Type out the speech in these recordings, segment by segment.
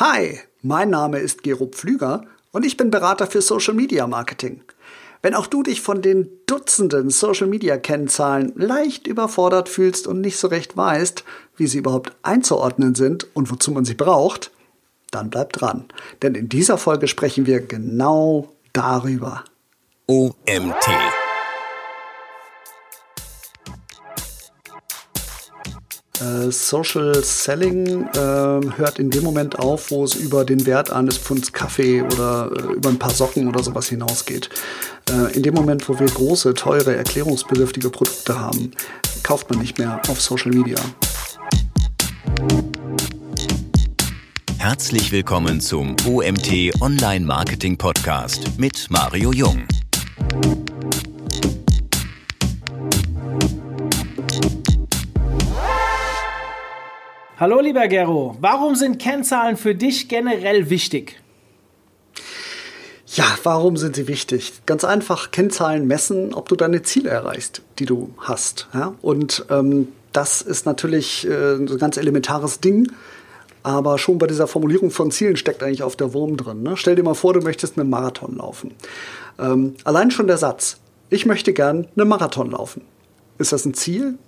Hi, mein Name ist Gero Pflüger und ich bin Berater für Social Media Marketing. Wenn auch du dich von den Dutzenden Social Media Kennzahlen leicht überfordert fühlst und nicht so recht weißt, wie sie überhaupt einzuordnen sind und wozu man sie braucht, dann bleib dran. Denn in dieser Folge sprechen wir genau darüber. OMT Äh, Social Selling äh, hört in dem Moment auf, wo es über den Wert eines Pfunds Kaffee oder äh, über ein paar Socken oder sowas hinausgeht. Äh, in dem Moment, wo wir große, teure, erklärungsbedürftige Produkte haben, kauft man nicht mehr auf Social Media. Herzlich willkommen zum OMT Online Marketing Podcast mit Mario Jung. Hallo lieber Gero, warum sind Kennzahlen für dich generell wichtig? Ja, warum sind sie wichtig? Ganz einfach, Kennzahlen messen, ob du deine Ziele erreichst, die du hast. Ja? Und ähm, das ist natürlich äh, ein ganz elementares Ding. Aber schon bei dieser Formulierung von Zielen steckt eigentlich auf der Wurm drin. Ne? Stell dir mal vor, du möchtest einen Marathon laufen. Ähm, allein schon der Satz, ich möchte gern einen Marathon laufen. Ist das ein Ziel?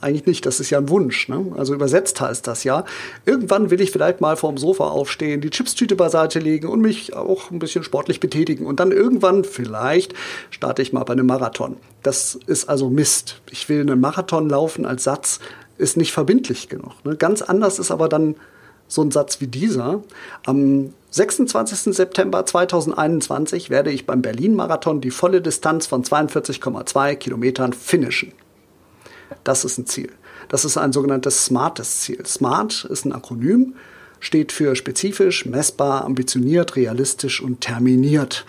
Eigentlich nicht, das ist ja ein Wunsch. Ne? Also übersetzt heißt das ja. Irgendwann will ich vielleicht mal vorm Sofa aufstehen, die Chipstüte beiseite legen und mich auch ein bisschen sportlich betätigen. Und dann irgendwann vielleicht starte ich mal bei einem Marathon. Das ist also Mist. Ich will einen Marathon laufen als Satz, ist nicht verbindlich genug. Ne? Ganz anders ist aber dann so ein Satz wie dieser. Am 26. September 2021 werde ich beim Berlin-Marathon die volle Distanz von 42,2 Kilometern finishen. Das ist ein Ziel. Das ist ein sogenanntes smartes Ziel. Smart ist ein Akronym, steht für spezifisch, messbar, ambitioniert, realistisch und terminiert.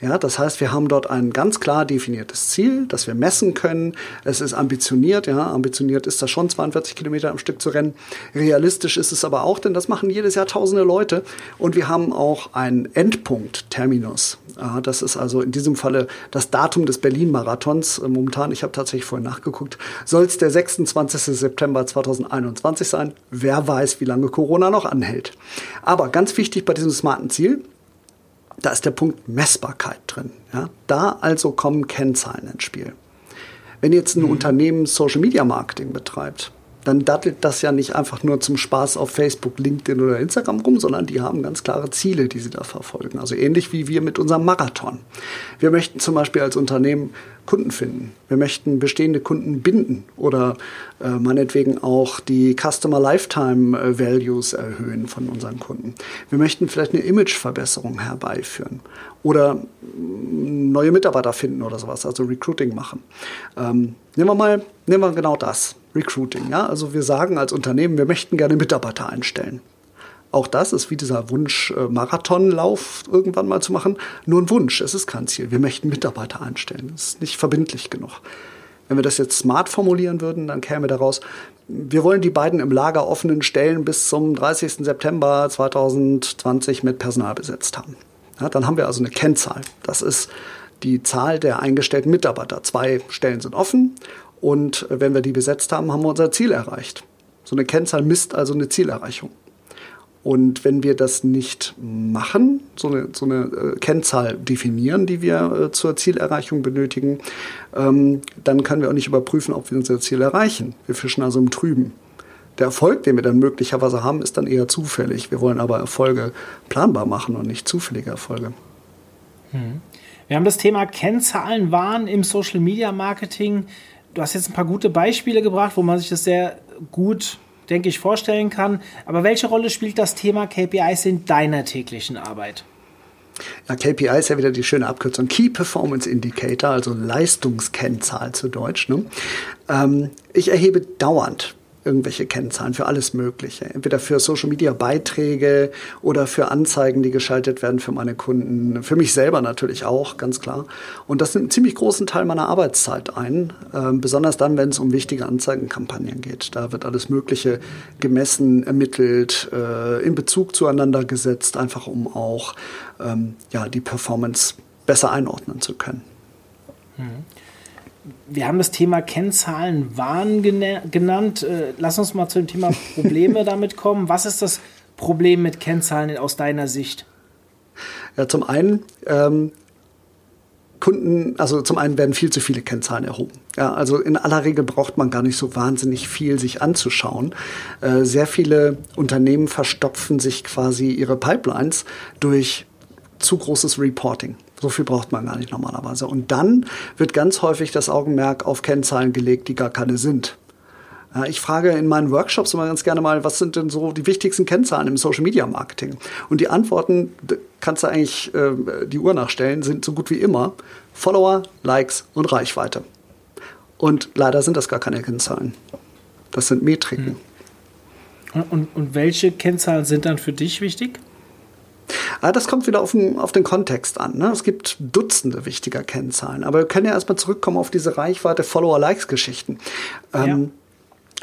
Ja, das heißt, wir haben dort ein ganz klar definiertes Ziel, das wir messen können. Es ist ambitioniert, ja, ambitioniert ist das schon 42 Kilometer am Stück zu rennen. Realistisch ist es aber auch, denn das machen jedes Jahr tausende Leute. Und wir haben auch einen Endpunkt, Terminus. Das ist also in diesem Falle das Datum des Berlin-Marathons. Momentan, ich habe tatsächlich vorhin nachgeguckt, soll es der 26. September 2021 sein. Wer weiß, wie lange Corona noch anhält. Aber ganz wichtig bei diesem smarten Ziel, da ist der Punkt Messbarkeit drin. Ja? Da also kommen Kennzahlen ins Spiel. Wenn jetzt ein mhm. Unternehmen Social Media Marketing betreibt, dann dattelt das ja nicht einfach nur zum Spaß auf Facebook, LinkedIn oder Instagram rum, sondern die haben ganz klare Ziele, die sie da verfolgen. Also ähnlich wie wir mit unserem Marathon. Wir möchten zum Beispiel als Unternehmen Kunden finden. Wir möchten bestehende Kunden binden oder äh, meinetwegen auch die Customer Lifetime äh, Values erhöhen von unseren Kunden. Wir möchten vielleicht eine Imageverbesserung herbeiführen oder neue Mitarbeiter finden oder sowas, also Recruiting machen. Ähm, nehmen wir mal, nehmen wir genau das, Recruiting. Ja? Also wir sagen als Unternehmen, wir möchten gerne Mitarbeiter einstellen. Auch das ist wie dieser Wunsch, äh, Marathonlauf irgendwann mal zu machen, nur ein Wunsch. Es ist kein Ziel. Wir möchten Mitarbeiter einstellen. Das ist nicht verbindlich genug. Wenn wir das jetzt smart formulieren würden, dann käme daraus, wir wollen die beiden im Lager offenen Stellen bis zum 30. September 2020 mit Personal besetzt haben. Ja, dann haben wir also eine Kennzahl. Das ist die Zahl der eingestellten Mitarbeiter. Zwei Stellen sind offen und wenn wir die besetzt haben, haben wir unser Ziel erreicht. So eine Kennzahl misst also eine Zielerreichung. Und wenn wir das nicht machen, so eine, so eine äh, Kennzahl definieren, die wir äh, zur Zielerreichung benötigen, ähm, dann können wir auch nicht überprüfen, ob wir unser Ziel erreichen. Wir fischen also im Trüben. Der Erfolg, den wir dann möglicherweise haben, ist dann eher zufällig. Wir wollen aber Erfolge planbar machen und nicht zufällige Erfolge. Hm. Wir haben das Thema Kennzahlen waren im Social Media Marketing. Du hast jetzt ein paar gute Beispiele gebracht, wo man sich das sehr gut denke ich, vorstellen kann. Aber welche Rolle spielt das Thema KPIs in deiner täglichen Arbeit? Ja, KPI ist ja wieder die schöne Abkürzung Key Performance Indicator, also Leistungskennzahl zu Deutsch. Ne? Ähm, ich erhebe dauernd irgendwelche Kennzahlen für alles Mögliche. Entweder für Social Media Beiträge oder für Anzeigen, die geschaltet werden für meine Kunden. Für mich selber natürlich auch, ganz klar. Und das nimmt einen ziemlich großen Teil meiner Arbeitszeit ein. Äh, besonders dann, wenn es um wichtige Anzeigenkampagnen geht. Da wird alles Mögliche gemessen, ermittelt, äh, in Bezug zueinander gesetzt, einfach um auch ähm, ja, die Performance besser einordnen zu können. Mhm wir haben das Thema Kennzahlen Wahn genannt. Äh, lass uns mal zu dem Thema Probleme damit kommen. Was ist das Problem mit Kennzahlen aus deiner Sicht? Ja, zum einen ähm, Kunden, also zum einen werden viel zu viele Kennzahlen erhoben. Ja, also in aller Regel braucht man gar nicht so wahnsinnig viel sich anzuschauen. Äh, sehr viele Unternehmen verstopfen sich quasi ihre Pipelines durch zu großes Reporting. So viel braucht man gar nicht normalerweise. Und dann wird ganz häufig das Augenmerk auf Kennzahlen gelegt, die gar keine sind. Ich frage in meinen Workshops immer ganz gerne mal, was sind denn so die wichtigsten Kennzahlen im Social Media Marketing? Und die Antworten, kannst du eigentlich äh, die Uhr nachstellen, sind so gut wie immer Follower, Likes und Reichweite. Und leider sind das gar keine Kennzahlen. Das sind Metriken. Und, und, und welche Kennzahlen sind dann für dich wichtig? Ah, das kommt wieder auf den, auf den Kontext an. Ne? Es gibt Dutzende wichtiger Kennzahlen. Aber wir können ja erstmal zurückkommen auf diese Reichweite Follower-Likes-Geschichten. Ähm, ja.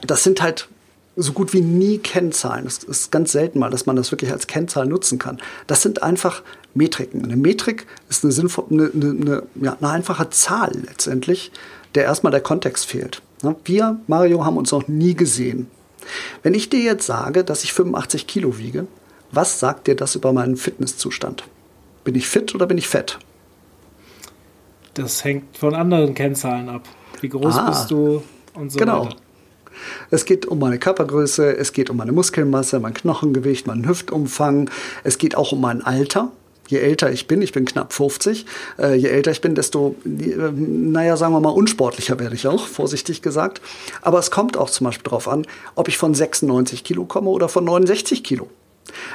Das sind halt so gut wie nie Kennzahlen. Es ist ganz selten mal, dass man das wirklich als Kennzahl nutzen kann. Das sind einfach Metriken. Eine Metrik ist eine, sinnvoll, eine, eine, ja, eine einfache Zahl letztendlich, der erstmal der Kontext fehlt. Ne? Wir, Mario, haben uns noch nie gesehen. Wenn ich dir jetzt sage, dass ich 85 Kilo wiege, was sagt dir das über meinen Fitnesszustand? Bin ich fit oder bin ich fett? Das hängt von anderen Kennzahlen ab. Wie groß ah, bist du und so genau. weiter. Es geht um meine Körpergröße, es geht um meine Muskelmasse, mein Knochengewicht, meinen Hüftumfang. Es geht auch um mein Alter. Je älter ich bin, ich bin knapp 50, äh, je älter ich bin, desto, äh, naja, sagen wir mal, unsportlicher werde ich auch, vorsichtig gesagt. Aber es kommt auch zum Beispiel darauf an, ob ich von 96 Kilo komme oder von 69 Kilo.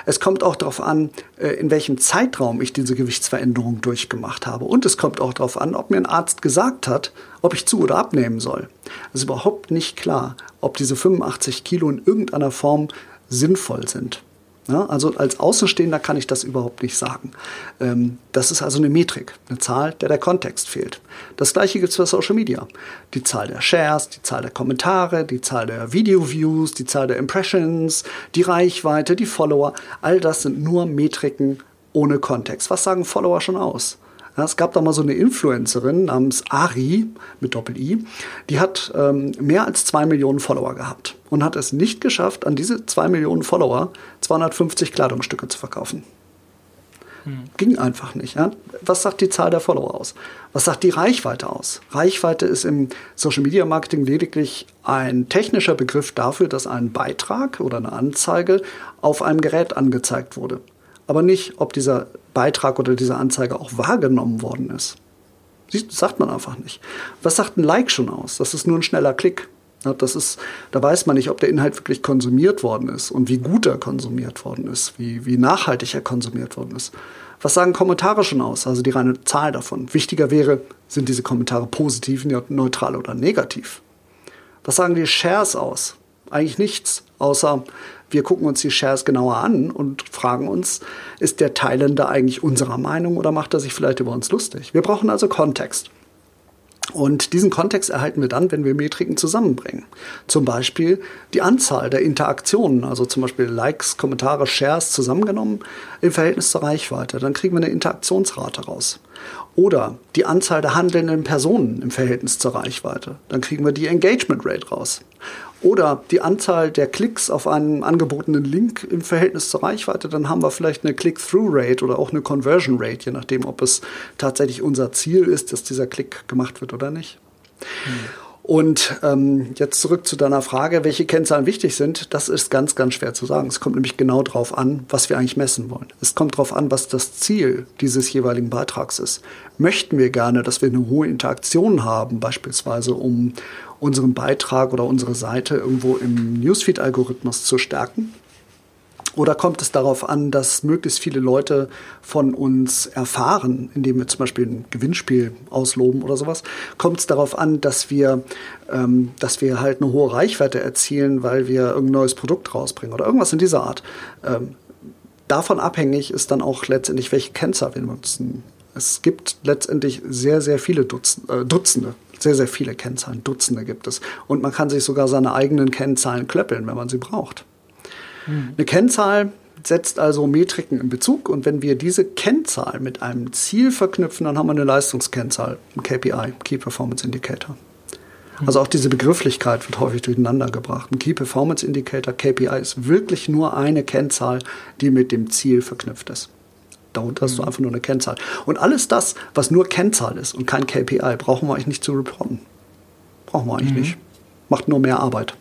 Es kommt auch darauf an, äh, in welchem Zeitraum ich diese Gewichtsveränderung durchgemacht habe. Und es kommt auch darauf an, ob mir ein Arzt gesagt hat, ob ich zu oder abnehmen soll. Es ist überhaupt nicht klar, ob diese 85 Kilo in irgendeiner Form sinnvoll sind. Also als Außenstehender kann ich das überhaupt nicht sagen. Ähm, das ist also eine Metrik, eine Zahl, der der Kontext fehlt. Das gleiche gibt es für Social Media. Die Zahl der Shares, die Zahl der Kommentare, die Zahl der Video-Views, die Zahl der Impressions, die Reichweite, die Follower, all das sind nur Metriken ohne Kontext. Was sagen Follower schon aus? Es gab da mal so eine Influencerin namens Ari mit Doppel-I, die hat ähm, mehr als zwei Millionen Follower gehabt und hat es nicht geschafft, an diese zwei Millionen Follower 250 Kleidungsstücke zu verkaufen. Hm. Ging einfach nicht. Ja? Was sagt die Zahl der Follower aus? Was sagt die Reichweite aus? Reichweite ist im Social Media Marketing lediglich ein technischer Begriff dafür, dass ein Beitrag oder eine Anzeige auf einem Gerät angezeigt wurde. Aber nicht, ob dieser Beitrag oder diese Anzeige auch wahrgenommen worden ist. Das sagt man einfach nicht. Was sagt ein Like schon aus? Das ist nur ein schneller Klick. Das ist, da weiß man nicht, ob der Inhalt wirklich konsumiert worden ist und wie gut er konsumiert worden ist, wie, wie nachhaltig er konsumiert worden ist. Was sagen Kommentare schon aus? Also die reine Zahl davon. Wichtiger wäre, sind diese Kommentare positiv, neutral oder negativ? Was sagen die Shares aus? Eigentlich nichts, außer wir gucken uns die Shares genauer an und fragen uns, ist der Teilende eigentlich unserer Meinung oder macht er sich vielleicht über uns lustig? Wir brauchen also Kontext. Und diesen Kontext erhalten wir dann, wenn wir Metriken zusammenbringen. Zum Beispiel die Anzahl der Interaktionen, also zum Beispiel Likes, Kommentare, Shares zusammengenommen im Verhältnis zur Reichweite. Dann kriegen wir eine Interaktionsrate raus. Oder die Anzahl der handelnden Personen im Verhältnis zur Reichweite. Dann kriegen wir die Engagement Rate raus. Oder die Anzahl der Klicks auf einen angebotenen Link im Verhältnis zur Reichweite, dann haben wir vielleicht eine Click-Through-Rate oder auch eine Conversion-Rate, je nachdem, ob es tatsächlich unser Ziel ist, dass dieser Klick gemacht wird oder nicht. Hm. Und ähm, jetzt zurück zu deiner Frage, welche Kennzahlen wichtig sind, das ist ganz, ganz schwer zu sagen. Es kommt nämlich genau darauf an, was wir eigentlich messen wollen. Es kommt darauf an, was das Ziel dieses jeweiligen Beitrags ist. Möchten wir gerne, dass wir eine hohe Interaktion haben, beispielsweise um unseren Beitrag oder unsere Seite irgendwo im Newsfeed-Algorithmus zu stärken? Oder kommt es darauf an, dass möglichst viele Leute von uns erfahren, indem wir zum Beispiel ein Gewinnspiel ausloben oder sowas? Kommt es darauf an, dass wir, ähm, dass wir halt eine hohe Reichweite erzielen, weil wir irgendein neues Produkt rausbringen oder irgendwas in dieser Art? Ähm, davon abhängig ist dann auch letztendlich, welche Kennzahl wir nutzen. Es gibt letztendlich sehr, sehr viele Dutzende, äh, Dutzende sehr, sehr viele Kennzahlen, Dutzende gibt es. Und man kann sich sogar seine eigenen Kennzahlen klöppeln, wenn man sie braucht. Mhm. Eine Kennzahl setzt also Metriken in Bezug und wenn wir diese Kennzahl mit einem Ziel verknüpfen, dann haben wir eine Leistungskennzahl, ein KPI, Key Performance Indicator. Also auch diese Begrifflichkeit wird häufig durcheinander gebracht. Ein Key Performance Indicator, KPI, ist wirklich nur eine Kennzahl, die mit dem Ziel verknüpft ist. Darunter hast du einfach nur eine Kennzahl. Und alles das, was nur Kennzahl ist und kein KPI, brauchen wir eigentlich nicht zu reporten. Brauchen wir eigentlich mhm. nicht. Macht nur mehr Arbeit.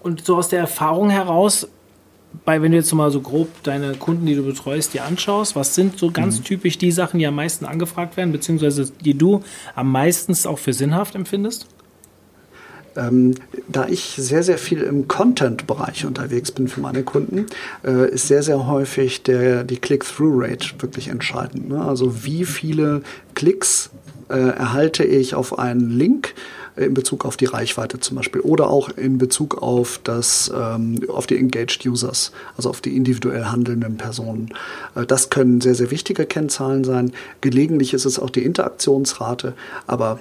Und so aus der Erfahrung heraus, bei, wenn du jetzt mal so grob deine Kunden, die du betreust, dir anschaust, was sind so ganz mhm. typisch die Sachen, die am meisten angefragt werden, beziehungsweise die du am meisten auch für sinnhaft empfindest? Ähm, da ich sehr, sehr viel im Content-Bereich unterwegs bin für meine Kunden, äh, ist sehr, sehr häufig der, die Click-Through-Rate wirklich entscheidend. Ne? Also wie viele Klicks äh, erhalte ich auf einen Link in Bezug auf die Reichweite zum Beispiel oder auch in Bezug auf das ähm, auf die engaged Users, also auf die individuell handelnden Personen. Äh, das können sehr sehr wichtige Kennzahlen sein. Gelegentlich ist es auch die Interaktionsrate, aber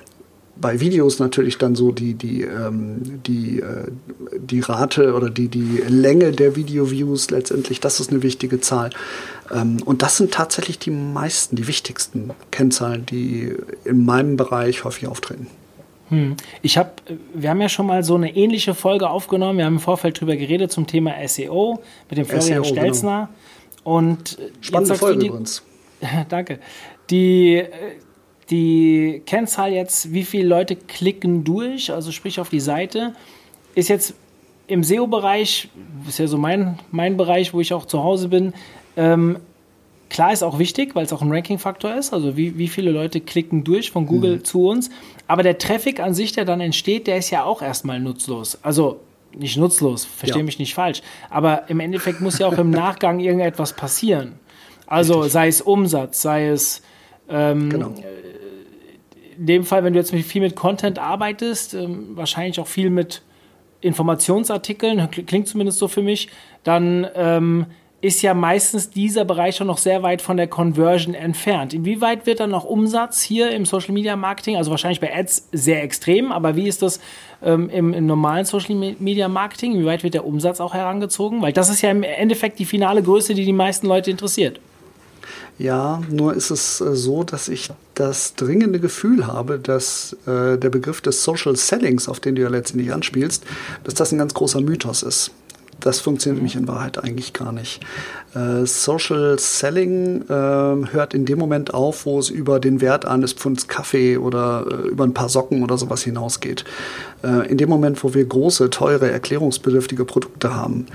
bei Videos natürlich dann so die, die, ähm, die, äh, die Rate oder die, die Länge der Video-Views letztendlich, das ist eine wichtige Zahl. Ähm, und das sind tatsächlich die meisten, die wichtigsten Kennzahlen, die in meinem Bereich häufig auftreten. Hm. Ich habe, wir haben ja schon mal so eine ähnliche Folge aufgenommen. Wir haben im Vorfeld drüber geredet zum Thema SEO mit dem Florian SEO, Stelzner. Genau. Und spannende Folge übrigens. Danke. Die äh, die Kennzahl jetzt, wie viele Leute klicken durch, also sprich auf die Seite, ist jetzt im SEO-Bereich, ist ja so mein, mein Bereich, wo ich auch zu Hause bin, ähm, klar ist auch wichtig, weil es auch ein Ranking-Faktor ist, also wie, wie viele Leute klicken durch von Google mhm. zu uns, aber der Traffic an sich, der dann entsteht, der ist ja auch erstmal nutzlos. Also nicht nutzlos, verstehe ja. mich nicht falsch, aber im Endeffekt muss ja auch im Nachgang irgendetwas passieren. Also Richtig. sei es Umsatz, sei es ähm, genau in dem Fall, wenn du jetzt viel mit Content arbeitest, ähm, wahrscheinlich auch viel mit Informationsartikeln, klingt zumindest so für mich, dann ähm, ist ja meistens dieser Bereich schon noch sehr weit von der Conversion entfernt. Inwieweit wird dann noch Umsatz hier im Social Media Marketing, also wahrscheinlich bei Ads sehr extrem, aber wie ist das ähm, im, im, normalen Social Media Marketing? Inwieweit wird der Umsatz auch herangezogen? Weil das ist ja im Endeffekt die finale Größe, die die meisten Leute interessiert. Ja, nur ist es äh, so, dass ich das dringende Gefühl habe, dass äh, der Begriff des Social Sellings, auf den du ja letztendlich anspielst, dass das ein ganz großer Mythos ist. Das funktioniert nämlich in Wahrheit eigentlich gar nicht. Äh, Social Selling äh, hört in dem Moment auf, wo es über den Wert eines Pfunds Kaffee oder äh, über ein paar Socken oder sowas hinausgeht. Äh, in dem Moment, wo wir große, teure, erklärungsbedürftige Produkte haben,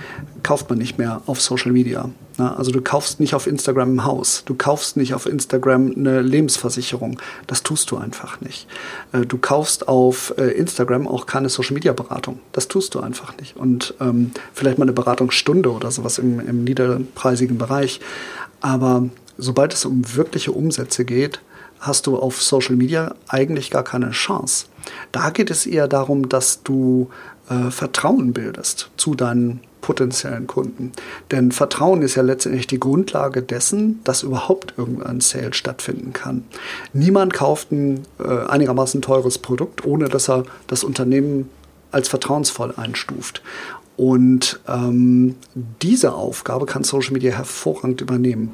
kauft man nicht mehr auf Social Media. Also du kaufst nicht auf Instagram ein Haus, du kaufst nicht auf Instagram eine Lebensversicherung. Das tust du einfach nicht. Du kaufst auf Instagram auch keine Social-Media-Beratung. Das tust du einfach nicht. Und ähm, vielleicht mal eine Beratungsstunde oder sowas im, im niederpreisigen Bereich. Aber sobald es um wirkliche Umsätze geht, hast du auf Social Media eigentlich gar keine Chance. Da geht es eher darum, dass du äh, Vertrauen bildest zu deinen potenziellen Kunden. Denn Vertrauen ist ja letztendlich die Grundlage dessen, dass überhaupt irgendein Sale stattfinden kann. Niemand kauft ein äh, einigermaßen teures Produkt, ohne dass er das Unternehmen als vertrauensvoll einstuft. Und ähm, diese Aufgabe kann Social Media hervorragend übernehmen.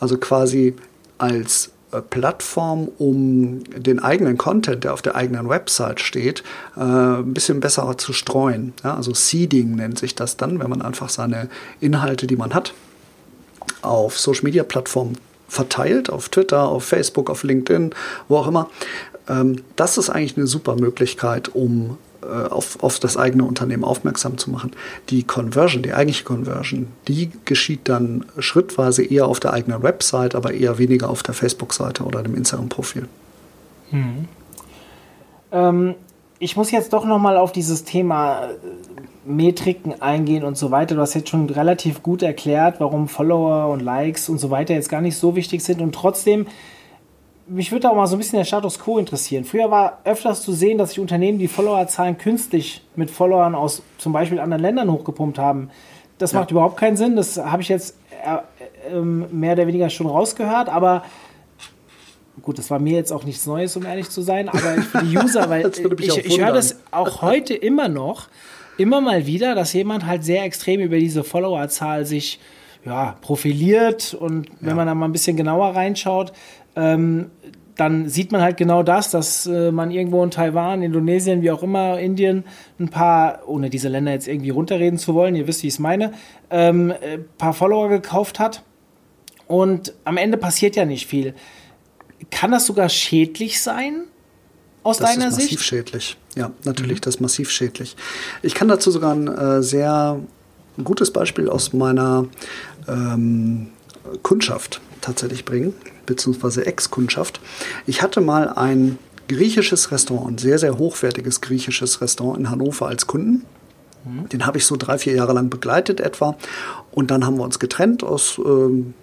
Also quasi als äh, Plattform, um den eigenen Content, der auf der eigenen Website steht, äh, ein bisschen besser zu streuen. Ja, also Seeding nennt sich das dann, wenn man einfach seine Inhalte, die man hat, auf Social Media Plattformen verteilt, auf Twitter, auf Facebook, auf LinkedIn, wo auch immer. Ähm, das ist eigentlich eine super Möglichkeit, um auf, auf das eigene Unternehmen aufmerksam zu machen. Die Conversion, die eigentliche Conversion, die geschieht dann schrittweise eher auf der eigenen Website, aber eher weniger auf der Facebook-Seite oder dem Instagram-Profil. Hm. Ähm, ich muss jetzt doch nochmal auf dieses Thema äh, Metriken eingehen und so weiter. Du hast jetzt schon relativ gut erklärt, warum Follower und Likes und so weiter jetzt gar nicht so wichtig sind. Und trotzdem mich würde auch mal so ein bisschen der Status quo interessieren. Früher war öfters zu sehen, dass sich Unternehmen die Followerzahlen künstlich mit Followern aus zum Beispiel anderen Ländern hochgepumpt haben. Das ja. macht überhaupt keinen Sinn. Das habe ich jetzt äh, äh, mehr oder weniger schon rausgehört, aber gut, das war mir jetzt auch nichts Neues, um ehrlich zu sein, aber für die User, weil ich, ich höre das auch heute immer noch, immer mal wieder, dass jemand halt sehr extrem über diese Followerzahl sich ja, profiliert und wenn ja. man da mal ein bisschen genauer reinschaut, ähm, dann sieht man halt genau das, dass äh, man irgendwo in Taiwan, Indonesien, wie auch immer, Indien, ein paar, ohne diese Länder jetzt irgendwie runterreden zu wollen, ihr wisst, wie ich es meine, ähm, ein äh, paar Follower gekauft hat. Und am Ende passiert ja nicht viel. Kann das sogar schädlich sein? Aus das deiner ist massiv Sicht? schädlich. Ja, natürlich, das ist massiv schädlich. Ich kann dazu sogar ein äh, sehr gutes Beispiel aus meiner ähm, Kundschaft tatsächlich bringen, beziehungsweise Ex-Kundschaft. Ich hatte mal ein griechisches Restaurant, ein sehr, sehr hochwertiges griechisches Restaurant in Hannover als Kunden. Den habe ich so drei, vier Jahre lang begleitet etwa. Und dann haben wir uns getrennt aus ähm,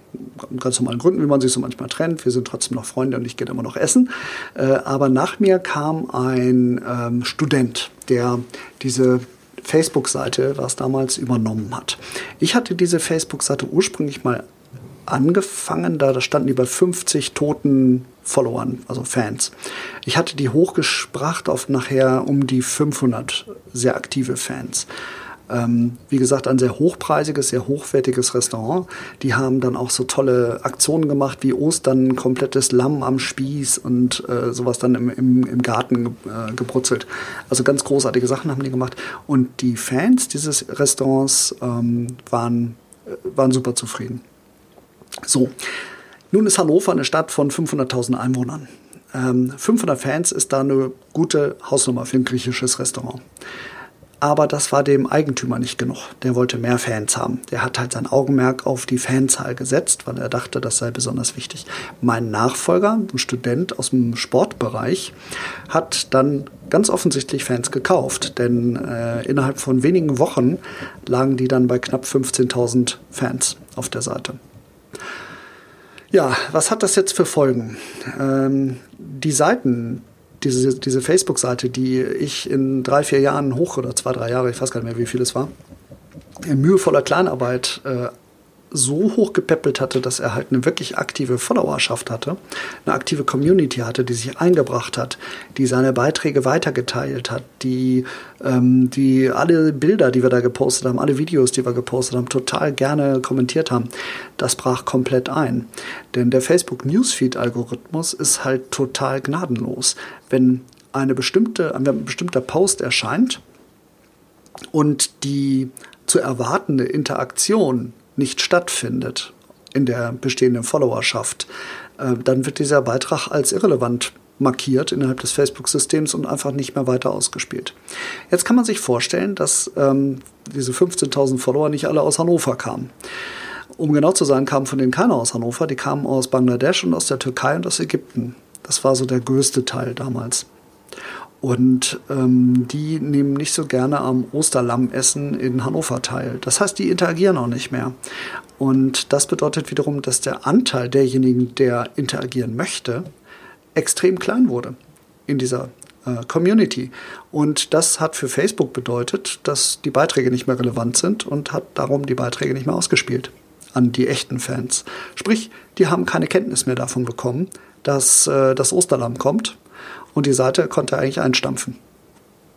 ganz normalen Gründen, wie man sich so manchmal trennt. Wir sind trotzdem noch Freunde und ich gehe immer noch essen. Äh, aber nach mir kam ein ähm, Student, der diese Facebook-Seite, was damals übernommen hat. Ich hatte diese Facebook-Seite ursprünglich mal angefangen, da, da standen bei 50 toten Followern, also Fans. Ich hatte die hochgespracht auf nachher um die 500 sehr aktive Fans. Ähm, wie gesagt, ein sehr hochpreisiges, sehr hochwertiges Restaurant. Die haben dann auch so tolle Aktionen gemacht, wie Ostern, komplettes Lamm am Spieß und äh, sowas dann im, im, im Garten äh, gebrutzelt. Also ganz großartige Sachen haben die gemacht. Und die Fans dieses Restaurants ähm, waren, äh, waren super zufrieden. So, nun ist Hannover eine Stadt von 500.000 Einwohnern. Ähm, 500 Fans ist da eine gute Hausnummer für ein griechisches Restaurant. Aber das war dem Eigentümer nicht genug. Der wollte mehr Fans haben. Der hat halt sein Augenmerk auf die Fanzahl gesetzt, weil er dachte, das sei besonders wichtig. Mein Nachfolger, ein Student aus dem Sportbereich, hat dann ganz offensichtlich Fans gekauft. Denn äh, innerhalb von wenigen Wochen lagen die dann bei knapp 15.000 Fans auf der Seite. Ja, was hat das jetzt für Folgen? Ähm, die Seiten, diese, diese Facebook-Seite, die ich in drei, vier Jahren hoch oder zwei, drei Jahre, ich weiß gar nicht mehr, wie viel es war, in mühevoller Kleinarbeit äh, so hoch gepäppelt hatte, dass er halt eine wirklich aktive Followerschaft hatte, eine aktive Community hatte, die sich eingebracht hat, die seine Beiträge weitergeteilt hat, die, ähm, die alle Bilder, die wir da gepostet haben, alle Videos, die wir gepostet haben, total gerne kommentiert haben. Das brach komplett ein. Denn der Facebook Newsfeed-Algorithmus ist halt total gnadenlos. Wenn eine bestimmte, ein bestimmter Post erscheint und die zu erwartende Interaktion nicht stattfindet in der bestehenden Followerschaft, äh, dann wird dieser Beitrag als irrelevant markiert innerhalb des Facebook-Systems und einfach nicht mehr weiter ausgespielt. Jetzt kann man sich vorstellen, dass ähm, diese 15.000 Follower nicht alle aus Hannover kamen. Um genau zu sein, kamen von denen keiner aus Hannover, die kamen aus Bangladesch und aus der Türkei und aus Ägypten. Das war so der größte Teil damals. Und ähm, die nehmen nicht so gerne am Osterlammessen in Hannover teil. Das heißt, die interagieren auch nicht mehr. Und das bedeutet wiederum, dass der Anteil derjenigen, der interagieren möchte, extrem klein wurde in dieser äh, Community. Und das hat für Facebook bedeutet, dass die Beiträge nicht mehr relevant sind und hat darum die Beiträge nicht mehr ausgespielt an die echten Fans. Sprich, die haben keine Kenntnis mehr davon bekommen, dass äh, das Osterlamm kommt und die Seite konnte eigentlich einstampfen.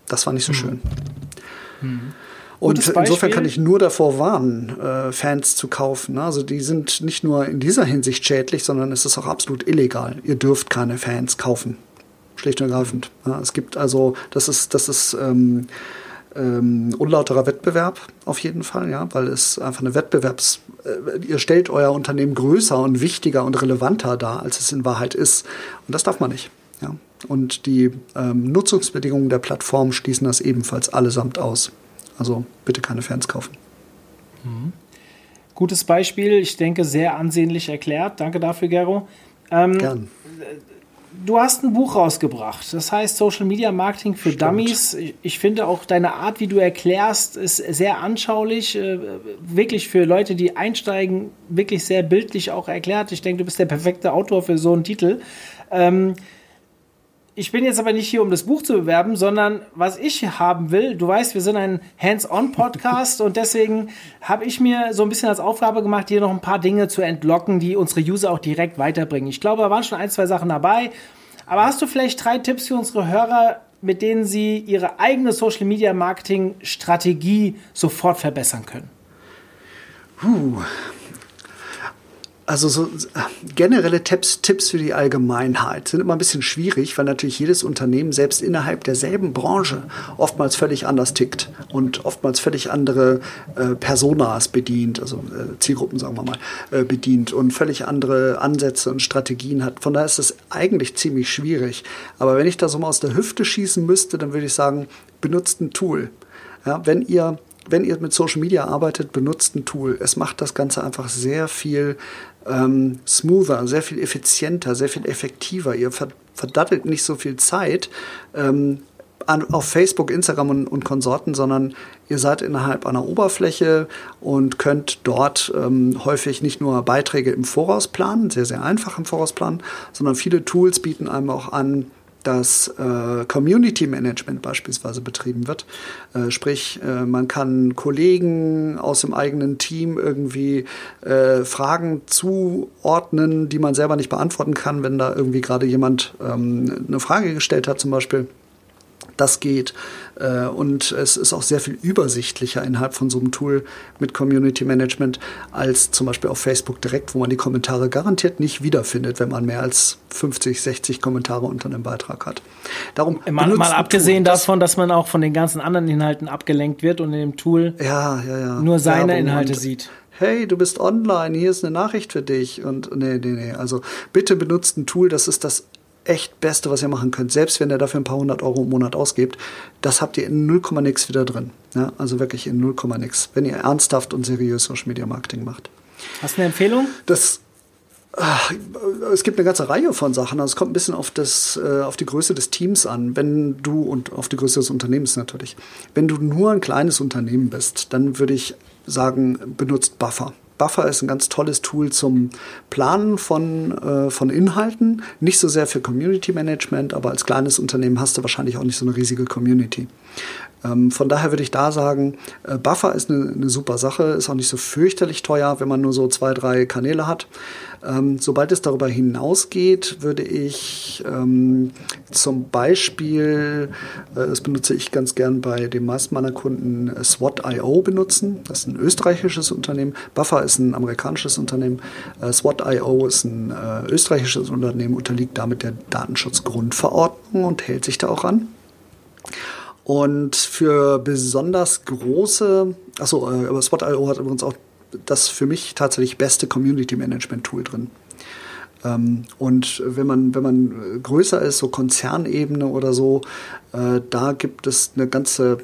Das war nicht so mhm. schön. Mhm. Und insofern kann ich nur davor warnen, äh, Fans zu kaufen. Also die sind nicht nur in dieser Hinsicht schädlich, sondern es ist auch absolut illegal. Ihr dürft keine Fans kaufen. Schlicht und ergreifend. Es gibt also, das ist, das ist ähm, ähm, unlauterer Wettbewerb auf jeden Fall, ja, weil es einfach eine Wettbewerbs, äh, ihr stellt euer Unternehmen größer und wichtiger und relevanter dar, als es in Wahrheit ist. Und das darf man nicht. Ja. Und die ähm, Nutzungsbedingungen der Plattform schließen das ebenfalls allesamt aus. Also bitte keine Fans kaufen. Mhm. Gutes Beispiel, ich denke, sehr ansehnlich erklärt. Danke dafür, Gero. Ähm, Gern. Du hast ein Buch rausgebracht, das heißt Social Media Marketing für Stimmt. Dummies. Ich, finde auch deine Art, wie du erklärst, ist sehr anschaulich. Äh, wirklich für Leute, die einsteigen, wirklich sehr bildlich auch erklärt. Ich denke, du bist der perfekte Autor für so einen Titel. Ähm, ich bin jetzt aber nicht hier, um das Buch zu bewerben, sondern was ich haben will, du weißt, wir sind ein Hands-on-Podcast und deswegen habe ich mir so ein bisschen als Aufgabe gemacht, hier noch ein paar Dinge zu entlocken, die unsere User auch direkt weiterbringen. Ich glaube, da waren schon ein, zwei Sachen dabei. Aber hast du vielleicht drei Tipps für unsere Hörer, mit denen sie ihre eigene Social-Media-Marketing-Strategie sofort verbessern können? Puh. Also so generelle Tipps, Tipps für die Allgemeinheit sind immer ein bisschen schwierig, weil natürlich jedes Unternehmen selbst innerhalb derselben Branche oftmals völlig anders tickt und oftmals völlig andere äh, Personas bedient, also äh, Zielgruppen sagen wir mal, äh, bedient und völlig andere Ansätze und Strategien hat. Von daher ist es eigentlich ziemlich schwierig. Aber wenn ich da so mal aus der Hüfte schießen müsste, dann würde ich sagen, benutzt ein Tool. Ja, wenn ihr wenn ihr mit Social Media arbeitet, benutzt ein Tool. Es macht das Ganze einfach sehr viel ähm, smoother, sehr viel effizienter, sehr viel effektiver. Ihr verdattelt nicht so viel Zeit ähm, an, auf Facebook, Instagram und, und, Konsorten, sondern ihr seid innerhalb einer Oberfläche und könnt dort ähm, häufig nicht nur Beiträge im Voraus planen, sehr, sehr einfach im Voraus planen, sondern viele Tools bieten einem auch an, dass äh, Community Management beispielsweise betrieben wird. Äh, sprich, äh, man kann Kollegen aus dem eigenen Team irgendwie äh, Fragen zuordnen, die man selber nicht beantworten kann, wenn da irgendwie gerade jemand ähm, eine Frage gestellt hat zum Beispiel. Das geht. Äh, und es ist auch sehr viel übersichtlicher innerhalb von so einem Tool mit Community Management als zum Beispiel auf Facebook direkt, wo man die Kommentare garantiert nicht wiederfindet, wenn man mehr als 50, 60 Kommentare unter einem Beitrag hat. Darum mal, mal abgesehen Tool, davon, dass man auch von den ganzen anderen Inhalten abgelenkt wird und in dem Tool ja, ja, ja. nur seine Inhalte sieht hey, du bist online, hier ist eine Nachricht für dich. Und nee, nee, nee. Also bitte benutzt ein Tool, das ist das echt Beste, was ihr machen könnt. Selbst wenn ihr dafür ein paar hundert Euro im Monat ausgebt, das habt ihr in 0, nix wieder drin. Ja, also wirklich in 0, nix, wenn ihr ernsthaft und seriös Social Media Marketing macht. Hast du eine Empfehlung? Das Ach, es gibt eine ganze Reihe von Sachen. Also es kommt ein bisschen auf, das, äh, auf die Größe des Teams an. Wenn du und auf die Größe des Unternehmens natürlich. Wenn du nur ein kleines Unternehmen bist, dann würde ich sagen, benutzt Buffer. Buffer ist ein ganz tolles Tool zum Planen von, äh, von Inhalten. Nicht so sehr für Community Management, aber als kleines Unternehmen hast du wahrscheinlich auch nicht so eine riesige Community. Ähm, von daher würde ich da sagen, äh, Buffer ist eine, eine, super Sache, ist auch nicht so fürchterlich teuer, wenn man nur so zwei, drei Kanäle hat. Ähm, sobald es darüber hinausgeht, würde ich ähm, zum Beispiel, äh, das benutze ich ganz gern bei den meisten meiner Kunden, äh, SWOT.io benutzen. Das ist ein österreichisches Unternehmen. Buffer ist ein amerikanisches Unternehmen. Äh, SWOT.io ist ein äh, österreichisches Unternehmen, unterliegt damit der Datenschutzgrundverordnung und hält sich da auch an. Und für besonders große, achso, äh, Spot.io hat übrigens auch das für mich tatsächlich beste Community Management Tool drin. Ähm, und wenn man, wenn man größer ist, so Konzernebene oder so, äh, da gibt es eine ganze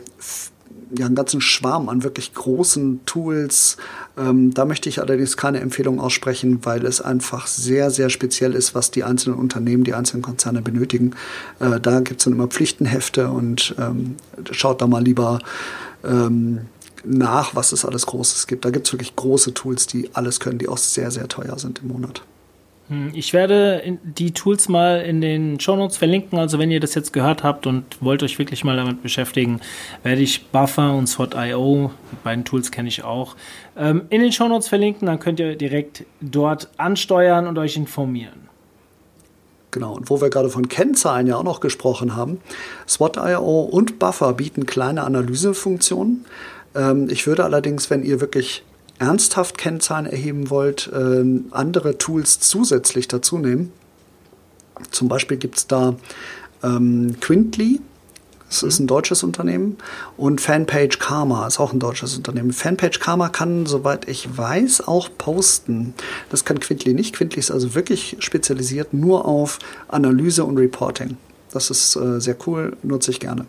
ja, einen ganzen Schwarm an wirklich großen Tools. Ähm, da möchte ich allerdings keine Empfehlung aussprechen, weil es einfach sehr, sehr speziell ist, was die einzelnen Unternehmen, die einzelnen Konzerne benötigen. Äh, da gibt es dann immer Pflichtenhefte und ähm, schaut da mal lieber ähm, nach, was es alles Großes gibt. Da gibt es wirklich große Tools, die alles können, die auch sehr, sehr teuer sind im Monat. Hm, ich werde die Tools mal in den Shownotes verlinken. Also wenn ihr das jetzt gehört habt und wollt euch wirklich mal damit beschäftigen, werde ich Buffer und Swot.io, die beiden Tools kenne ich auch, ähm, in den Shownotes verlinken. Dann könnt ihr direkt dort ansteuern und euch informieren. Genau, und wo wir gerade von Kennzahlen ja auch noch gesprochen haben, SWOT.io und Buffer bieten kleine Analysefunktionen. Ähm, ich würde allerdings, wenn ihr wirklich ernsthaft Kennzahlen erheben wollt, äh, andere Tools zusätzlich dazu nehmen. Zum Beispiel gibt es da ähm, Quintly, das ist ein deutsches Unternehmen. Und Fanpage Karma ist auch ein deutsches Unternehmen. Fanpage Karma kann, soweit ich weiß, auch posten. Das kann Quintly nicht. Quintly ist also wirklich spezialisiert nur auf Analyse und Reporting. Das ist äh, sehr cool, nutze ich gerne.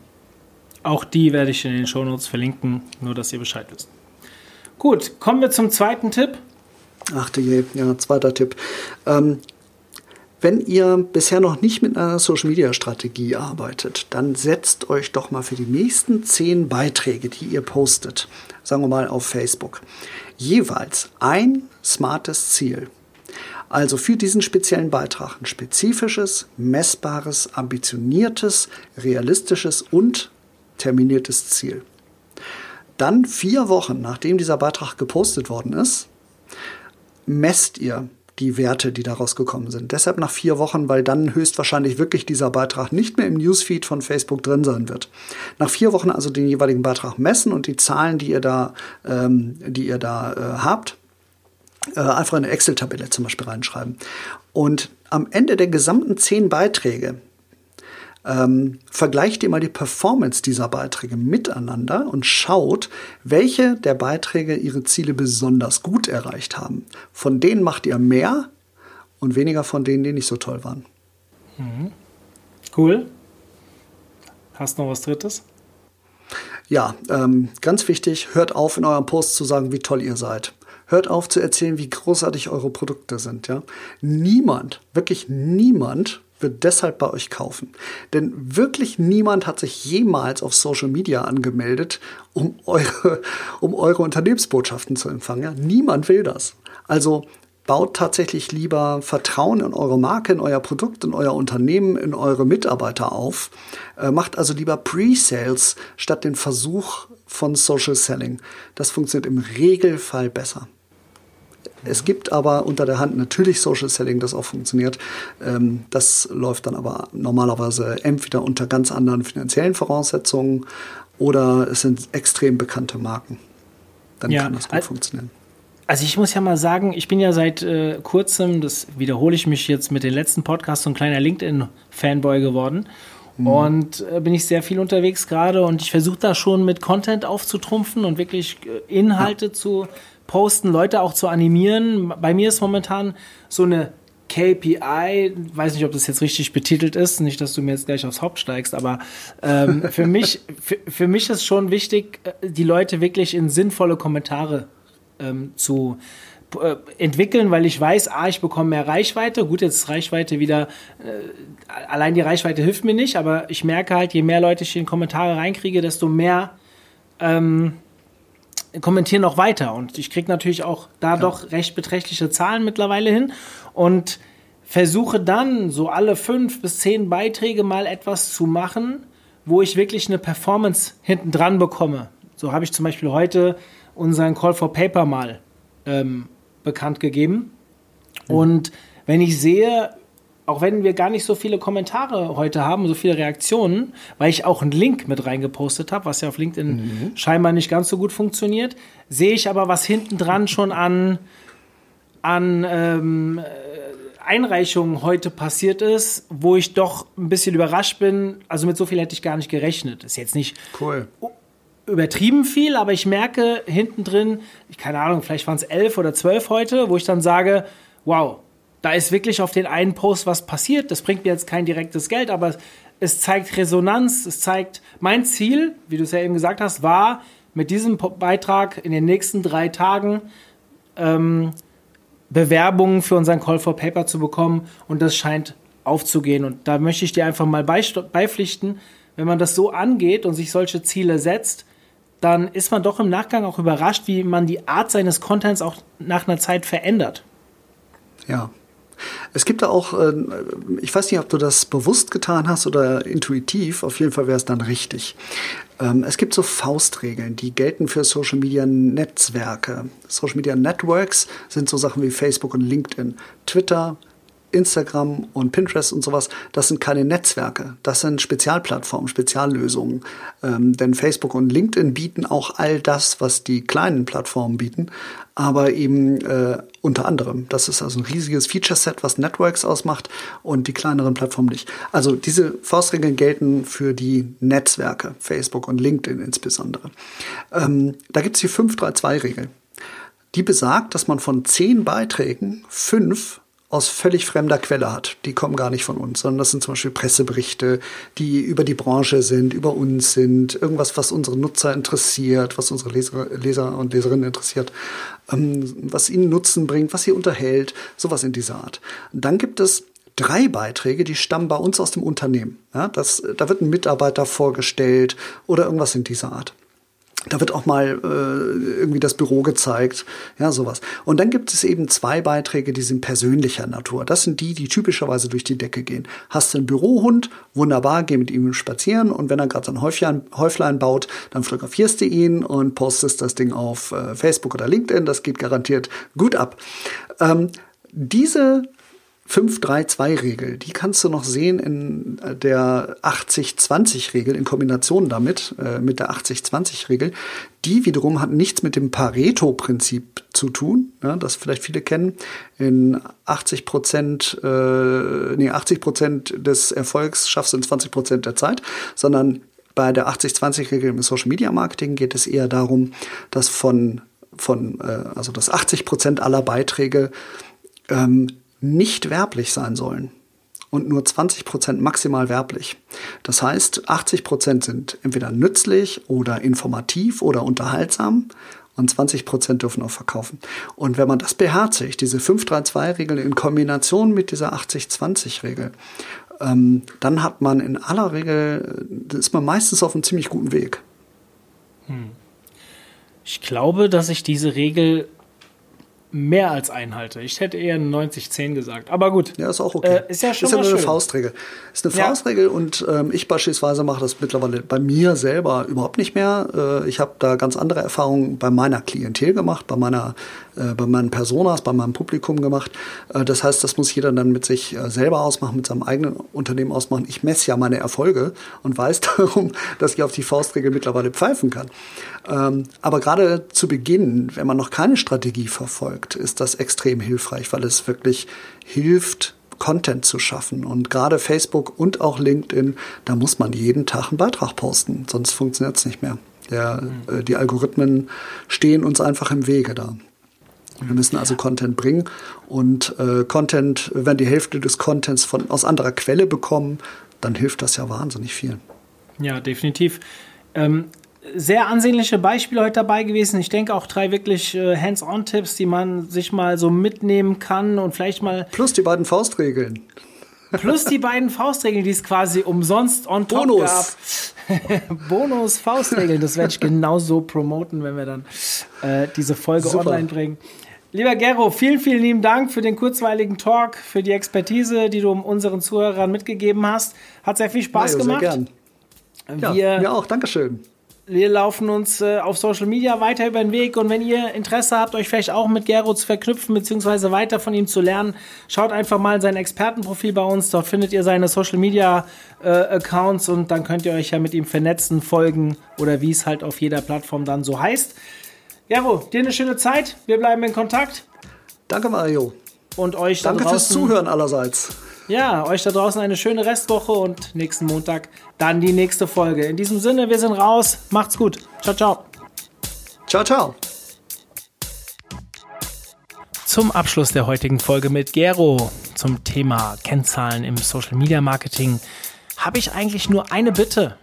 Auch die werde ich in den Shownotes verlinken, nur dass ihr Bescheid wisst. Gut, kommen wir zum zweiten Tipp. Ach du je, ja, zweiter Tipp. Ähm, wenn ihr bisher noch nicht mit einer Social Media Strategie arbeitet, dann setzt euch doch mal für die nächsten zehn Beiträge, die ihr postet, sagen wir mal auf Facebook, jeweils ein smartes Ziel. Also für diesen speziellen Beitrag ein spezifisches, messbares, ambitioniertes, realistisches und terminiertes Ziel. Dann vier Wochen, nachdem dieser Beitrag gepostet worden ist, messt ihr die Werte, die daraus gekommen sind. Deshalb nach vier Wochen, weil dann höchstwahrscheinlich wirklich dieser Beitrag nicht mehr im Newsfeed von Facebook drin sein wird. Nach vier Wochen also den jeweiligen Beitrag messen und die Zahlen, die ihr da, ähm, die ihr da äh, habt, Äh, einfach eine Excel-Tabelle zum Beispiel reinschreiben. Und am Ende der gesamten zehn Beiträge ähm, vergleicht ihr mal die Performance dieser Beiträge miteinander und schaut, welche der Beiträge ihre Ziele besonders gut erreicht haben. Von denen macht ihr mehr und weniger von denen, die nicht so toll waren. Mhm. Cool. Hast du noch was Drittes? Ja, ähm, ganz wichtig, hört auf, in eurem Post zu sagen, wie toll ihr seid. Hört auf zu erzählen, wie großartig eure Produkte sind. Ja? Niemand, wirklich niemand wird deshalb bei euch kaufen. Denn wirklich niemand hat sich jemals auf Social Media angemeldet, um eure, um eure Unternehmensbotschaften zu empfangen. Ja? Niemand will das. Also baut tatsächlich lieber Vertrauen in eure Marke, in euer Produkt, in euer Unternehmen, in eure Mitarbeiter auf. Äh, macht also lieber Pre-Sales statt den Versuch von Social Selling. Das funktioniert im Regelfall besser. Es gibt aber unter der Hand natürlich Social Selling, das auch funktioniert. Ähm, das läuft dann aber normalerweise entweder unter ganz anderen finanziellen Voraussetzungen oder es sind extrem bekannte Marken. Dann ja, kann das gut funktionieren. Also ich muss ja mal sagen, ich bin ja seit äh, kurzem, das wiederhole ich mich jetzt mit den letzten Podcasts, so ein kleiner LinkedIn-Fanboy geworden. Mhm. Und äh, bin ich sehr viel unterwegs gerade und ich versuche da schon mit Content aufzutrumpfen und wirklich äh, Inhalte ja. zu posten, Leute auch zu animieren. Bei mir ist momentan so eine KPI, weiß nicht, ob das jetzt richtig betitelt ist, nicht, dass du mir jetzt gleich aufs Haupt steigst, aber ähm, für, mich, für, für, mich ist schon wichtig, äh, die Leute wirklich in sinnvolle Kommentare ähm, zu äh, entwickeln, weil ich weiß, ah, ich bekomme mehr Reichweite. Gut, jetzt ist Reichweite wieder, äh, allein die Reichweite hilft mir nicht, aber ich merke halt, je mehr Leute ich in Kommentare reinkriege, desto mehr ähm, kommentieren auch weiter. Und ich kriege natürlich auch da ja. doch recht beträchtliche Zahlen mittlerweile hin und versuche dann so alle fünf bis zehn Beiträge mal etwas zu machen, wo ich wirklich eine Performance hinten dran bekomme. So habe ich zum Beispiel heute unseren Call for Paper mal ähm, bekannt gegeben. Mhm. Und wenn ich sehe, auch wenn wir gar nicht so viele Kommentare heute haben, so viele Reaktionen, weil ich auch einen Link mit reingepostet habe, was ja auf LinkedIn mhm. scheinbar nicht ganz so gut funktioniert, sehe ich aber, was hinten dran schon an, an ähm, Einreichungen heute passiert ist, wo ich doch ein bisschen überrascht bin. Also mit so viel hätte ich gar nicht gerechnet. Ist jetzt nicht cool übertrieben viel, aber ich merke hinten drin, keine Ahnung, vielleicht waren es elf oder zwölf heute, wo ich dann sage, wow, da ist wirklich auf den einen Post was passiert. Das bringt mir jetzt kein direktes Geld, aber es zeigt Resonanz, es zeigt, mein Ziel, wie du es ja eben gesagt hast, war, mit diesem Beitrag in den nächsten drei Tagen ähm, Bewerbungen für unseren Call for Paper zu bekommen und das scheint aufzugehen. Und da möchte ich dir einfach mal beipflichten, wenn man das so angeht und sich solche Ziele setzt, dann ist man doch im Nachgang auch überrascht, wie man die Art seines Contents auch nach einer Zeit verändert. Ja. Es gibt da auch, äh, ich weiß nicht, ob du das bewusst getan hast oder intuitiv, auf jeden Fall wäre es dann richtig. Ähm, es gibt so Faustregeln, die gelten für Social Media Netzwerke. Social Media Networks sind so Sachen wie Facebook und LinkedIn. Twitter, Instagram und Pinterest und sowas, das sind keine Netzwerke, das sind Spezialplattformen, Speziallösungen. Ähm, denn Facebook und LinkedIn bieten auch all das, was die kleinen Plattformen bieten, aber eben äh, unter anderem. Das ist also ein riesiges Feature-Set, was Networks ausmacht und die kleineren Plattformen nicht. Also diese Faustregeln gelten für die Netzwerke, Facebook und LinkedIn insbesondere. Ähm, da gibt es die 532-Regel. Die besagt, dass man von zehn Beiträgen fünf aus völlig fremder Quelle hat. Die kommen gar nicht von uns, sondern das sind zum Beispiel Presseberichte, die über die Branche sind, über uns sind, irgendwas, was unsere Nutzer interessiert, was unsere Leser, Leser und Leserinnen interessiert, ähm, was ihnen Nutzen bringt, was sie unterhält, sowas in dieser Art. dann gibt es drei Beiträge, die stammen bei uns aus dem Unternehmen. Ja, das, da wird ein Mitarbeiter vorgestellt oder irgendwas in dieser Art. Da wird auch mal äh, irgendwie das Büro gezeigt, ja, sowas. Und dann gibt es eben zwei Beiträge, die sind persönlicher Natur. Das sind die, die typischerweise durch die Decke gehen. Hast du einen Bürohund, wunderbar, geh mit ihm spazieren und wenn er gerade so ein Häuflein, Häuflein baut, dann fotografierst du ihn und postest das Ding auf äh, Facebook oder LinkedIn. Das geht garantiert gut ab. Ähm, diese 5-3-2-Regel, die kannst du noch sehen in der 80-20-Regel in Kombination damit, äh, mit der 80-20-Regel. Die wiederum hat nichts mit dem Pareto-Prinzip zu tun, ja, das vielleicht viele kennen. In 80 Prozent, äh, nee, 80 Prozent des Erfolgs schaffst du in 20 Prozent der Zeit, sondern bei der 80-20-Regel im Social Media Marketing geht es eher darum, dass von, von äh, also dass 80 Prozent aller Beiträge ähm, nicht werblich sein sollen und nur 20 Prozent maximal werblich. Das heißt, 80 Prozent sind entweder nützlich oder informativ oder unterhaltsam und 20 Prozent dürfen auch verkaufen. Und wenn man das beherzigt, diese 5-3-2-Regel in Kombination mit dieser 80-20-Regel, ähm, dann hat man in aller Regel, ist man meistens auf einem ziemlich guten Weg. Hm. Ich glaube, dass ich diese Regel mehr als einhalte. Ich hätte eher 90-10 gesagt. Aber gut. Ja, ist auch okay. Äh, ist ja schon ist ja mal nur eine schön. Faustregel. Ist eine Faustregel und ähm, ich beispielsweise mache das mittlerweile bei mir selber überhaupt nicht mehr. Äh, ich habe da ganz andere Erfahrungen bei meiner Klientel gemacht, bei meiner, äh, bei meinen Personas, bei meinem Publikum gemacht. Äh, das heißt, das muss jeder dann mit sich äh, selber ausmachen, mit seinem eigenen Unternehmen ausmachen. Ich messe ja meine Erfolge und weiß darum, dass ich auf die Faustregel mittlerweile pfeifen kann. Ähm, aber gerade zu Beginn, wenn man noch keine Strategie verfolgt, ist das extrem hilfreich, weil es wirklich hilft, Content zu schaffen. Und gerade Facebook und auch LinkedIn, da muss man jeden Tag einen Beitrag posten, sonst funktioniert es nicht mehr. Der, äh, die Algorithmen stehen uns einfach im Wege da. Wir müssen also Content bringen und äh, Content, wenn die Hälfte des Contents von, aus anderer Quelle bekommen, dann hilft das ja wahnsinnig viel. Ja, definitiv. Ähm, sehr ansehnliche Beispiele heute dabei gewesen. Ich denke auch drei wirklich äh, Hands-on-Tipps, die man sich mal so mitnehmen kann und vielleicht mal. Plus die beiden Faustregeln. Plus die beiden Faustregeln, die es quasi umsonst on top Bonus. gab. Bonus Faustregeln, das werde ich genauso promoten, wenn wir dann äh, diese Folge Super. online bringen. Lieber Gero, vielen, vielen lieben Dank für den kurzweiligen Talk, für die Expertise, die du unseren Zuhörern mitgegeben hast. Hat sehr viel Spaß Mario, gemacht. Sehr gern. Ja, Wir mir auch. Dankeschön. Wir laufen uns äh, auf Social Media weiter über den Weg und wenn ihr Interesse habt, euch vielleicht auch mit Gero zu verknüpfen beziehungsweise weiter von ihm zu lernen, schaut einfach mal in sein Expertenprofil bei uns. Dort findet ihr seine Social Media äh, Accounts und dann könnt ihr euch ja mit ihm vernetzen, folgen oder wie es halt auf jeder Plattform dann so heißt. Gero, dir eine schöne Zeit. Wir bleiben in Kontakt Danke, Mario. und euch da Danke fürs. Zuhören allerseits. Ja, euch da draußen eine schöne Restwoche und nächsten Montag dann die nächste Folge. In diesem Sinne, wir sind raus. Macht's gut. Ciao, ciao. Ciao, ciao. Zum Abschluss der heutigen Folge mit Gero zum Thema Kennzahlen im Social Media Marketing habe ich eigentlich nur eine Bitte.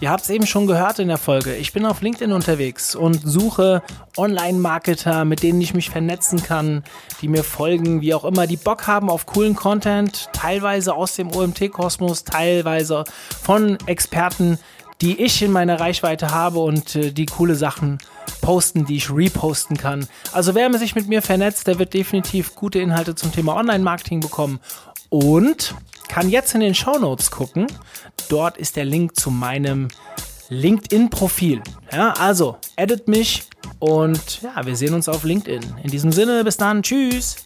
Ihr habt es eben schon gehört in der Folge. Ich bin auf LinkedIn unterwegs und suche Online-Marketer, mit denen ich mich vernetzen kann, die mir folgen, wie auch immer, die Bock haben auf coolen Content, teilweise aus dem OMT-Kosmos, teilweise von Experten, die ich in meiner Reichweite habe und äh, die coole Sachen posten, die ich reposten kann. Also wer sich mit mir vernetzt, der wird definitiv gute Inhalte zum Thema Online-Marketing bekommen und kann jetzt in den Shownotes gucken. Dort ist der Link zu meinem LinkedIn-Profil. Ja, also, edit mich und ja, wir sehen uns auf LinkedIn. In diesem Sinne, bis dann, tschüss.